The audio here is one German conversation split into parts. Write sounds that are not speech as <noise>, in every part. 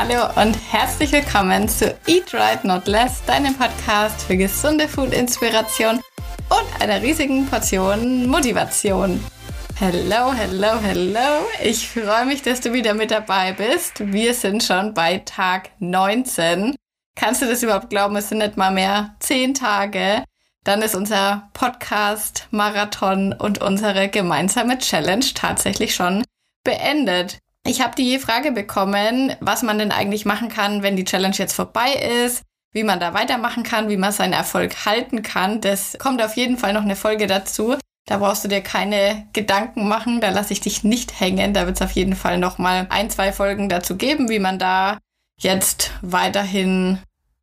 Hallo und herzlich willkommen zu Eat Right Not Less, deinem Podcast für gesunde Food-Inspiration und einer riesigen Portion Motivation. Hello, hello, hello. Ich freue mich, dass du wieder mit dabei bist. Wir sind schon bei Tag 19. Kannst du das überhaupt glauben? Es sind nicht mal mehr 10 Tage. Dann ist unser Podcast, Marathon und unsere gemeinsame Challenge tatsächlich schon beendet. Ich habe die Frage bekommen, was man denn eigentlich machen kann, wenn die Challenge jetzt vorbei ist, wie man da weitermachen kann, wie man seinen Erfolg halten kann. Das kommt auf jeden Fall noch eine Folge dazu. Da brauchst du dir keine Gedanken machen, da lasse ich dich nicht hängen. Da wird es auf jeden Fall noch mal ein, zwei Folgen dazu geben, wie man da jetzt weiterhin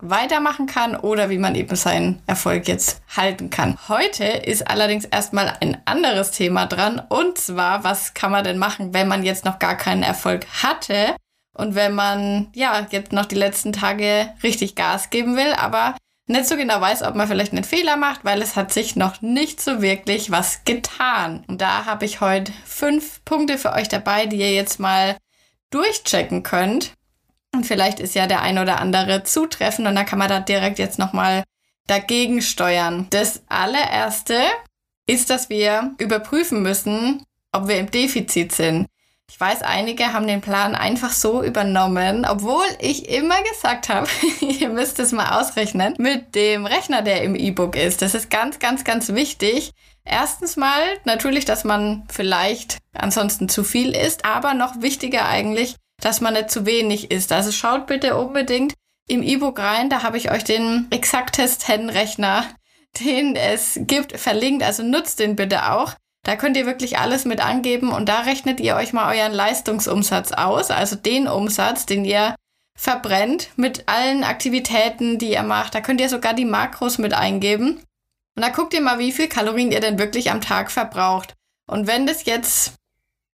weitermachen kann oder wie man eben seinen Erfolg jetzt halten kann. Heute ist allerdings erstmal ein anderes Thema dran und zwar, was kann man denn machen, wenn man jetzt noch gar keinen Erfolg hatte und wenn man ja jetzt noch die letzten Tage richtig Gas geben will, aber nicht so genau weiß, ob man vielleicht einen Fehler macht, weil es hat sich noch nicht so wirklich was getan. Und da habe ich heute fünf Punkte für euch dabei, die ihr jetzt mal durchchecken könnt und vielleicht ist ja der ein oder andere zutreffend und dann kann man da direkt jetzt nochmal dagegen steuern. Das allererste ist, dass wir überprüfen müssen, ob wir im Defizit sind. Ich weiß, einige haben den Plan einfach so übernommen, obwohl ich immer gesagt habe, <laughs> ihr müsst es mal ausrechnen, mit dem Rechner, der im E-Book ist. Das ist ganz, ganz, ganz wichtig. Erstens mal natürlich, dass man vielleicht ansonsten zu viel isst, aber noch wichtiger eigentlich, dass man nicht zu wenig isst. Also schaut bitte unbedingt im E-Book rein, da habe ich euch den Exaktest-Hen-Rechner, <laughs> den es gibt, verlinkt. Also nutzt den bitte auch. Da könnt ihr wirklich alles mit angeben und da rechnet ihr euch mal euren Leistungsumsatz aus, also den Umsatz, den ihr verbrennt mit allen Aktivitäten, die ihr macht. Da könnt ihr sogar die Makros mit eingeben. Und da guckt ihr mal, wie viel Kalorien ihr denn wirklich am Tag verbraucht. Und wenn das jetzt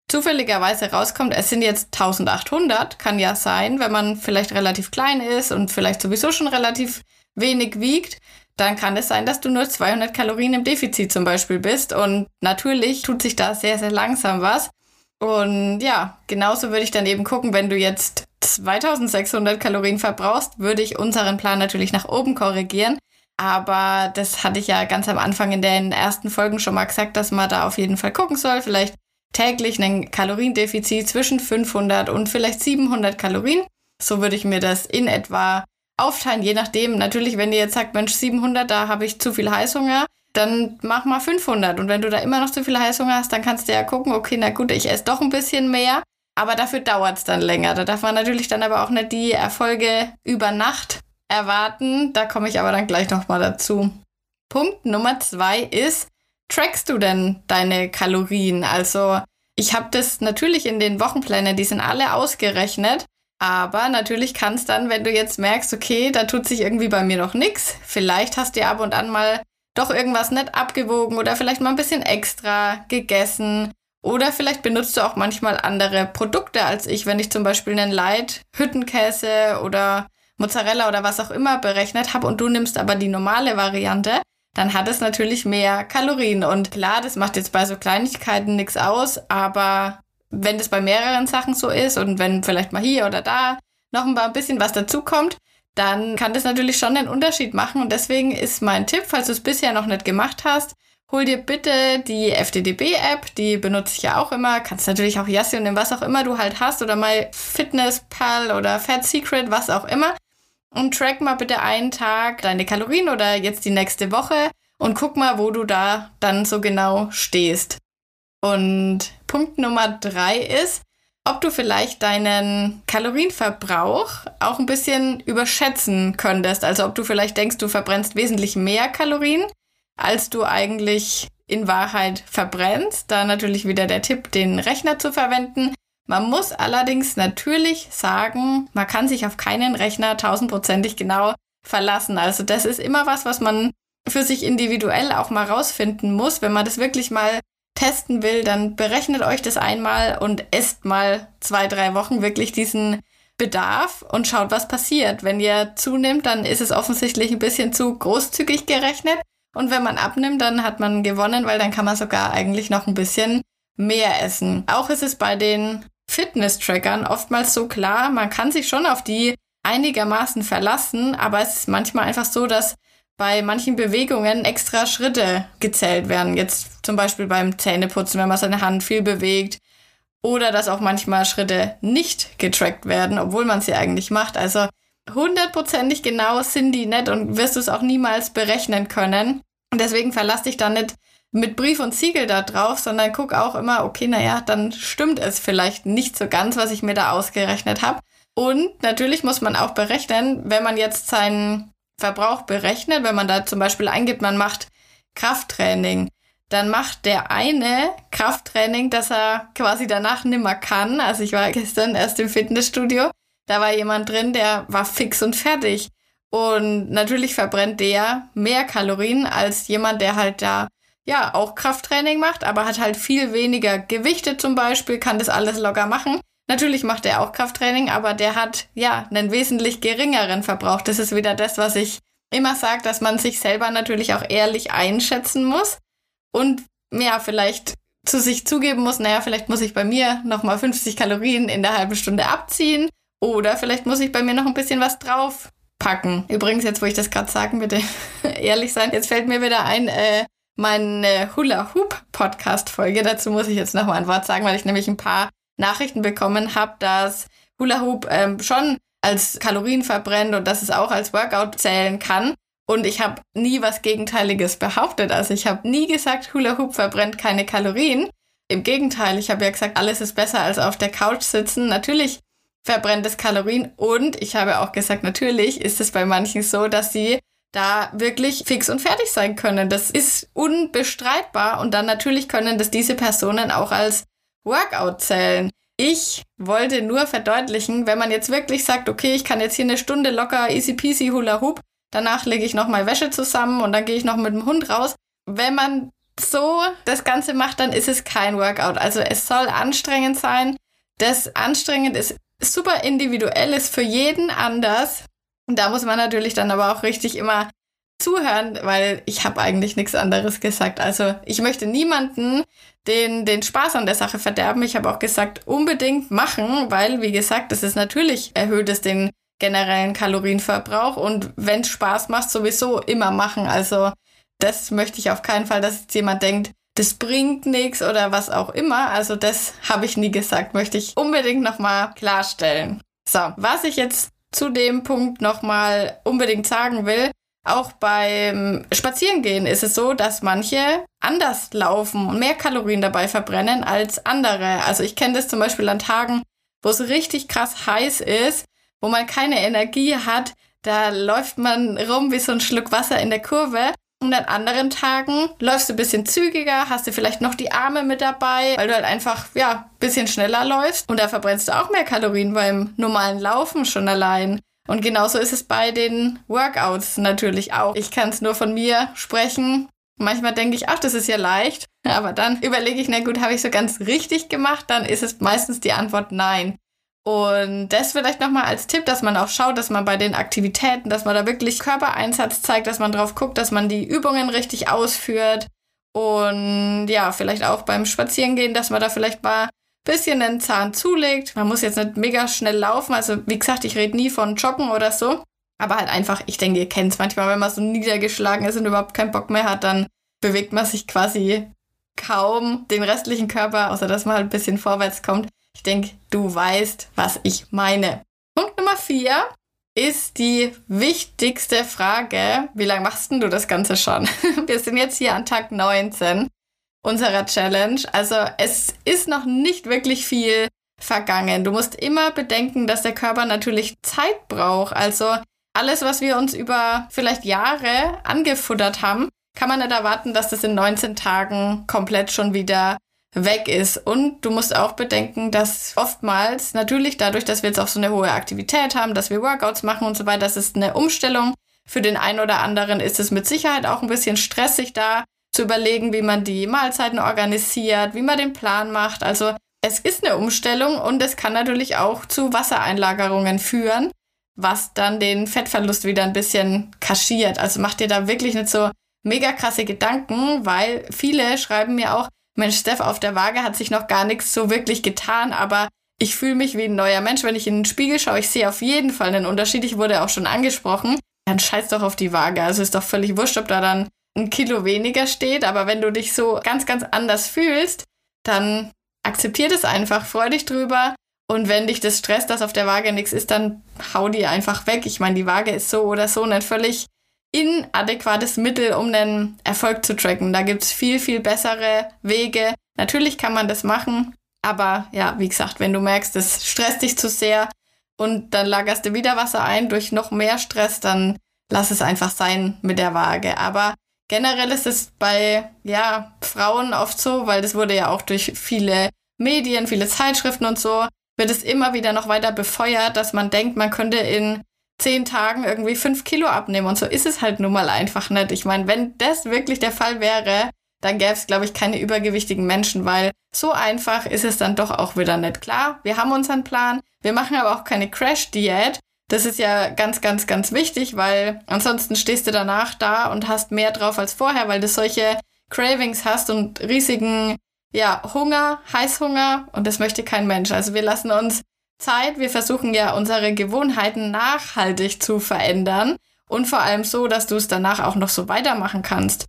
zufälligerweise rauskommt, es sind jetzt 1800, kann ja sein, wenn man vielleicht relativ klein ist und vielleicht sowieso schon relativ wenig wiegt, dann kann es sein, dass du nur 200 Kalorien im Defizit zum Beispiel bist. Und natürlich tut sich da sehr, sehr langsam was. Und ja, genauso würde ich dann eben gucken, wenn du jetzt 2600 Kalorien verbrauchst, würde ich unseren Plan natürlich nach oben korrigieren. Aber das hatte ich ja ganz am Anfang in den ersten Folgen schon mal gesagt, dass man da auf jeden Fall gucken soll. Vielleicht täglich ein Kaloriendefizit zwischen 500 und vielleicht 700 Kalorien. So würde ich mir das in etwa aufteilen, je nachdem. Natürlich, wenn ihr jetzt sagt, Mensch, 700, da habe ich zu viel Heißhunger, dann mach mal 500. Und wenn du da immer noch zu viel Heißhunger hast, dann kannst du ja gucken, okay, na gut, ich esse doch ein bisschen mehr, aber dafür dauert es dann länger. Da darf man natürlich dann aber auch nicht die Erfolge über Nacht erwarten. Da komme ich aber dann gleich nochmal dazu. Punkt Nummer zwei ist, trackst du denn deine Kalorien? Also ich habe das natürlich in den Wochenplänen, die sind alle ausgerechnet. Aber natürlich kann es dann, wenn du jetzt merkst, okay, da tut sich irgendwie bei mir noch nichts, vielleicht hast du ab und an mal doch irgendwas nicht abgewogen oder vielleicht mal ein bisschen extra gegessen. Oder vielleicht benutzt du auch manchmal andere Produkte als ich, wenn ich zum Beispiel einen Light Hüttenkäse oder Mozzarella oder was auch immer berechnet habe und du nimmst aber die normale Variante, dann hat es natürlich mehr Kalorien. Und klar, das macht jetzt bei so Kleinigkeiten nichts aus, aber wenn das bei mehreren Sachen so ist und wenn vielleicht mal hier oder da noch ein bisschen was dazukommt, dann kann das natürlich schon einen Unterschied machen. Und deswegen ist mein Tipp, falls du es bisher noch nicht gemacht hast, hol dir bitte die FDDB-App, die benutze ich ja auch immer. Kannst natürlich auch Yassi und was auch immer du halt hast oder mal Fitnesspal oder Fat Secret, was auch immer und track mal bitte einen Tag deine Kalorien oder jetzt die nächste Woche und guck mal, wo du da dann so genau stehst. Und Punkt Nummer drei ist, ob du vielleicht deinen Kalorienverbrauch auch ein bisschen überschätzen könntest. Also ob du vielleicht denkst, du verbrennst wesentlich mehr Kalorien, als du eigentlich in Wahrheit verbrennst. Da natürlich wieder der Tipp, den Rechner zu verwenden. Man muss allerdings natürlich sagen, man kann sich auf keinen Rechner tausendprozentig genau verlassen. Also das ist immer was, was man für sich individuell auch mal rausfinden muss. Wenn man das wirklich mal testen will, dann berechnet euch das einmal und esst mal zwei, drei Wochen wirklich diesen Bedarf und schaut, was passiert. Wenn ihr zunimmt, dann ist es offensichtlich ein bisschen zu großzügig gerechnet. Und wenn man abnimmt, dann hat man gewonnen, weil dann kann man sogar eigentlich noch ein bisschen mehr essen. Auch ist es bei den Fitness-Trackern oftmals so klar, man kann sich schon auf die einigermaßen verlassen, aber es ist manchmal einfach so, dass bei manchen Bewegungen extra Schritte gezählt werden. Jetzt zum Beispiel beim Zähneputzen, wenn man seine Hand viel bewegt. Oder dass auch manchmal Schritte nicht getrackt werden, obwohl man sie eigentlich macht. Also hundertprozentig genau sind die nicht und wirst du es auch niemals berechnen können. Und deswegen verlass dich da nicht mit Brief und Siegel da drauf, sondern guck auch immer, okay, naja, dann stimmt es vielleicht nicht so ganz, was ich mir da ausgerechnet habe. Und natürlich muss man auch berechnen, wenn man jetzt seinen Verbrauch berechnet, wenn man da zum Beispiel eingibt, man macht Krafttraining, dann macht der eine Krafttraining, dass er quasi danach nimmer kann. Also ich war gestern erst im Fitnessstudio, da war jemand drin, der war fix und fertig. Und natürlich verbrennt der mehr Kalorien als jemand, der halt da ja, auch Krafttraining macht, aber hat halt viel weniger Gewichte zum Beispiel, kann das alles locker machen. Natürlich macht er auch Krafttraining, aber der hat ja einen wesentlich geringeren Verbrauch. Das ist wieder das, was ich immer sage, dass man sich selber natürlich auch ehrlich einschätzen muss und ja, vielleicht zu sich zugeben muss, naja, vielleicht muss ich bei mir nochmal 50 Kalorien in der halben Stunde abziehen oder vielleicht muss ich bei mir noch ein bisschen was draufpacken. Übrigens, jetzt wo ich das gerade sagen, bitte <laughs> ehrlich sein, jetzt fällt mir wieder ein, äh, meine Hula Hoop Podcast Folge. Dazu muss ich jetzt nochmal ein Wort sagen, weil ich nämlich ein paar Nachrichten bekommen habe, dass Hula Hoop ähm, schon als Kalorien verbrennt und dass es auch als Workout zählen kann. Und ich habe nie was Gegenteiliges behauptet. Also ich habe nie gesagt, Hula Hoop verbrennt keine Kalorien. Im Gegenteil, ich habe ja gesagt, alles ist besser als auf der Couch sitzen. Natürlich verbrennt es Kalorien und ich habe auch gesagt, natürlich ist es bei manchen so, dass sie da wirklich fix und fertig sein können. Das ist unbestreitbar und dann natürlich können das diese Personen auch als Workout zählen. Ich wollte nur verdeutlichen, wenn man jetzt wirklich sagt, okay, ich kann jetzt hier eine Stunde locker easy peasy hula hoop, danach lege ich noch mal Wäsche zusammen und dann gehe ich noch mit dem Hund raus. Wenn man so das Ganze macht, dann ist es kein Workout. Also es soll anstrengend sein. Das anstrengend ist super individuell, ist für jeden anders. Und da muss man natürlich dann aber auch richtig immer zuhören, weil ich habe eigentlich nichts anderes gesagt. Also ich möchte niemanden den, den Spaß an der Sache verderben. Ich habe auch gesagt, unbedingt machen, weil, wie gesagt, es ist natürlich erhöht es den generellen Kalorienverbrauch und wenn es Spaß macht, sowieso immer machen. Also das möchte ich auf keinen Fall, dass jetzt jemand denkt, das bringt nichts oder was auch immer. Also das habe ich nie gesagt, möchte ich unbedingt nochmal klarstellen. So, was ich jetzt zu dem Punkt nochmal unbedingt sagen will, auch beim Spazierengehen ist es so, dass manche anders laufen und mehr Kalorien dabei verbrennen als andere. Also ich kenne das zum Beispiel an Tagen, wo es richtig krass heiß ist, wo man keine Energie hat. Da läuft man rum wie so ein Schluck Wasser in der Kurve und an anderen Tagen läufst du ein bisschen zügiger, hast du vielleicht noch die Arme mit dabei, weil du halt einfach, ja, ein bisschen schneller läufst. Und da verbrennst du auch mehr Kalorien beim normalen Laufen schon allein. Und genauso ist es bei den Workouts natürlich auch. Ich kann es nur von mir sprechen. Manchmal denke ich, ach, das ist ja leicht. <laughs> Aber dann überlege ich, na gut, habe ich so ganz richtig gemacht? Dann ist es meistens die Antwort nein. Und das vielleicht nochmal als Tipp, dass man auch schaut, dass man bei den Aktivitäten, dass man da wirklich Körpereinsatz zeigt, dass man drauf guckt, dass man die Übungen richtig ausführt. Und ja, vielleicht auch beim Spazierengehen, dass man da vielleicht mal ein bisschen den Zahn zulegt. Man muss jetzt nicht mega schnell laufen. Also wie gesagt, ich rede nie von Joggen oder so. Aber halt einfach, ich denke, ihr kennt es manchmal, wenn man so niedergeschlagen ist und überhaupt keinen Bock mehr hat, dann bewegt man sich quasi kaum den restlichen Körper, außer dass man halt ein bisschen vorwärts kommt. Ich denke, du weißt, was ich meine. Punkt Nummer vier ist die wichtigste Frage. Wie lange machst denn du das Ganze schon? <laughs> Wir sind jetzt hier an Tag 19 unserer Challenge. Also es ist noch nicht wirklich viel vergangen. Du musst immer bedenken, dass der Körper natürlich Zeit braucht. Also alles, was wir uns über vielleicht Jahre angefuttert haben, kann man nicht erwarten, dass das in 19 Tagen komplett schon wieder weg ist. Und du musst auch bedenken, dass oftmals natürlich dadurch, dass wir jetzt auch so eine hohe Aktivität haben, dass wir Workouts machen und so weiter, das ist eine Umstellung. Für den einen oder anderen ist es mit Sicherheit auch ein bisschen stressig da zu überlegen, wie man die Mahlzeiten organisiert, wie man den Plan macht. Also es ist eine Umstellung und es kann natürlich auch zu Wassereinlagerungen führen, was dann den Fettverlust wieder ein bisschen kaschiert. Also macht dir da wirklich nicht so mega krasse Gedanken, weil viele schreiben mir auch, Mensch, Steph, auf der Waage hat sich noch gar nichts so wirklich getan, aber ich fühle mich wie ein neuer Mensch. Wenn ich in den Spiegel schaue, ich sehe auf jeden Fall einen Unterschied. Ich wurde auch schon angesprochen. Dann scheiß doch auf die Waage. Also ist doch völlig wurscht, ob da dann ein Kilo weniger steht. Aber wenn du dich so ganz, ganz anders fühlst, dann akzeptier das einfach, freu dich drüber. Und wenn dich das stresst, dass auf der Waage nichts ist, dann hau die einfach weg. Ich meine, die Waage ist so oder so ein völlig inadäquates Mittel, um den Erfolg zu tracken. Da gibt es viel, viel bessere Wege. Natürlich kann man das machen, aber ja, wie gesagt, wenn du merkst, es stresst dich zu sehr und dann lagerst du wieder Wasser ein durch noch mehr Stress, dann lass es einfach sein mit der Waage. Aber generell ist es bei ja, Frauen oft so, weil das wurde ja auch durch viele Medien, viele Zeitschriften und so, wird es immer wieder noch weiter befeuert, dass man denkt, man könnte in zehn Tagen irgendwie fünf Kilo abnehmen. Und so ist es halt nun mal einfach nicht. Ich meine, wenn das wirklich der Fall wäre, dann gäbe es, glaube ich, keine übergewichtigen Menschen, weil so einfach ist es dann doch auch wieder nicht. Klar, wir haben unseren Plan, wir machen aber auch keine Crash-Diät. Das ist ja ganz, ganz, ganz wichtig, weil ansonsten stehst du danach da und hast mehr drauf als vorher, weil du solche Cravings hast und riesigen, ja, Hunger, Heißhunger und das möchte kein Mensch. Also wir lassen uns Zeit. Wir versuchen ja unsere Gewohnheiten nachhaltig zu verändern und vor allem so, dass du es danach auch noch so weitermachen kannst.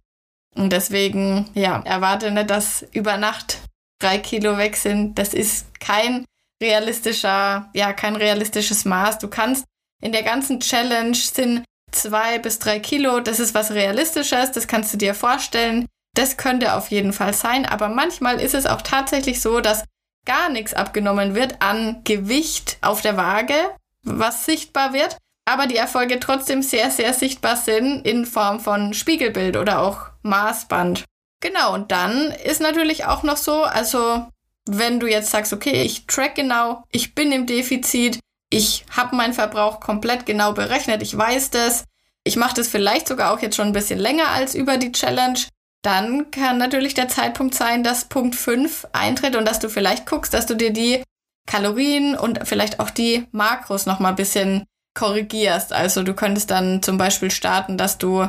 Und deswegen, ja, erwarte nicht, dass über Nacht drei Kilo weg sind. Das ist kein realistischer, ja, kein realistisches Maß. Du kannst in der ganzen Challenge sind zwei bis drei Kilo. Das ist was Realistisches. Das kannst du dir vorstellen. Das könnte auf jeden Fall sein. Aber manchmal ist es auch tatsächlich so, dass gar nichts abgenommen wird an Gewicht auf der Waage, was sichtbar wird, aber die Erfolge trotzdem sehr, sehr sichtbar sind in Form von Spiegelbild oder auch Maßband. Genau, und dann ist natürlich auch noch so, also wenn du jetzt sagst, okay, ich track genau, ich bin im Defizit, ich habe meinen Verbrauch komplett genau berechnet, ich weiß das, ich mache das vielleicht sogar auch jetzt schon ein bisschen länger als über die Challenge, dann kann natürlich der Zeitpunkt sein, dass Punkt 5 eintritt und dass du vielleicht guckst, dass du dir die Kalorien und vielleicht auch die Makros nochmal ein bisschen korrigierst. Also du könntest dann zum Beispiel starten, dass du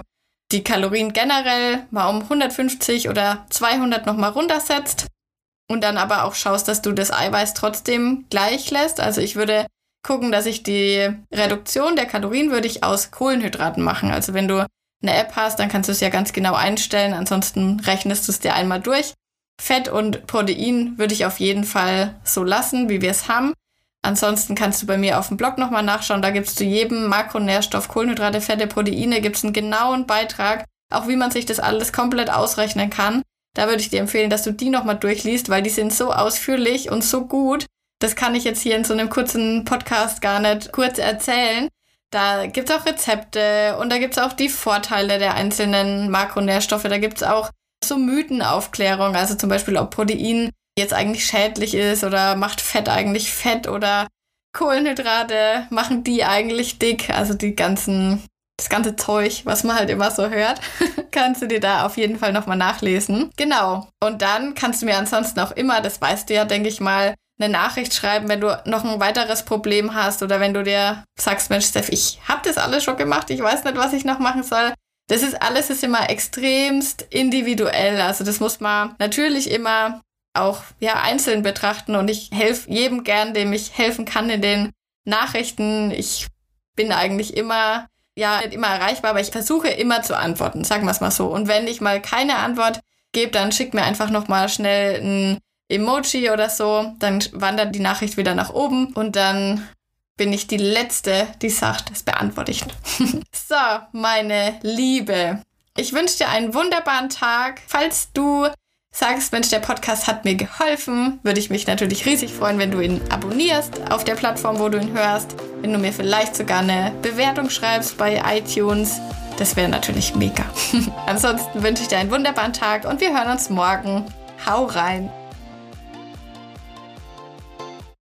die Kalorien generell mal um 150 oder 200 nochmal runtersetzt und dann aber auch schaust, dass du das Eiweiß trotzdem gleich lässt. Also ich würde gucken, dass ich die Reduktion der Kalorien würde ich aus Kohlenhydraten machen. Also wenn du eine App hast, dann kannst du es ja ganz genau einstellen. Ansonsten rechnest du es dir einmal durch. Fett und Protein würde ich auf jeden Fall so lassen, wie wir es haben. Ansonsten kannst du bei mir auf dem Blog nochmal nachschauen. Da gibt es zu jedem Makronährstoff, Kohlenhydrate, Fette, Proteine, gibt es einen genauen Beitrag, auch wie man sich das alles komplett ausrechnen kann. Da würde ich dir empfehlen, dass du die nochmal durchliest, weil die sind so ausführlich und so gut. Das kann ich jetzt hier in so einem kurzen Podcast gar nicht kurz erzählen. Da gibt es auch Rezepte und da gibt es auch die Vorteile der einzelnen Makronährstoffe. Da gibt es auch so Mythenaufklärung, also zum Beispiel, ob Protein jetzt eigentlich schädlich ist oder macht Fett eigentlich Fett oder Kohlenhydrate machen die eigentlich dick. Also die ganzen, das ganze Zeug, was man halt immer so hört, <laughs> kannst du dir da auf jeden Fall nochmal nachlesen. Genau. Und dann kannst du mir ansonsten auch immer, das weißt du ja, denke ich mal, eine Nachricht schreiben, wenn du noch ein weiteres Problem hast oder wenn du dir sagst, Mensch, Steph, ich habe das alles schon gemacht, ich weiß nicht, was ich noch machen soll. Das ist alles ist immer extremst individuell. Also das muss man natürlich immer auch ja einzeln betrachten und ich helfe jedem gern, dem ich helfen kann in den Nachrichten. Ich bin eigentlich immer ja nicht immer erreichbar, aber ich versuche immer zu antworten, sagen wir es mal so. Und wenn ich mal keine Antwort gebe, dann schick mir einfach noch mal schnell ein Emoji oder so, dann wandert die Nachricht wieder nach oben und dann bin ich die Letzte, die sagt, das beantworte ich. <laughs> so, meine Liebe. Ich wünsche dir einen wunderbaren Tag. Falls du sagst, Mensch, der Podcast hat mir geholfen, würde ich mich natürlich riesig freuen, wenn du ihn abonnierst auf der Plattform, wo du ihn hörst. Wenn du mir vielleicht sogar eine Bewertung schreibst bei iTunes. Das wäre natürlich mega. <laughs> Ansonsten wünsche ich dir einen wunderbaren Tag und wir hören uns morgen. Hau rein!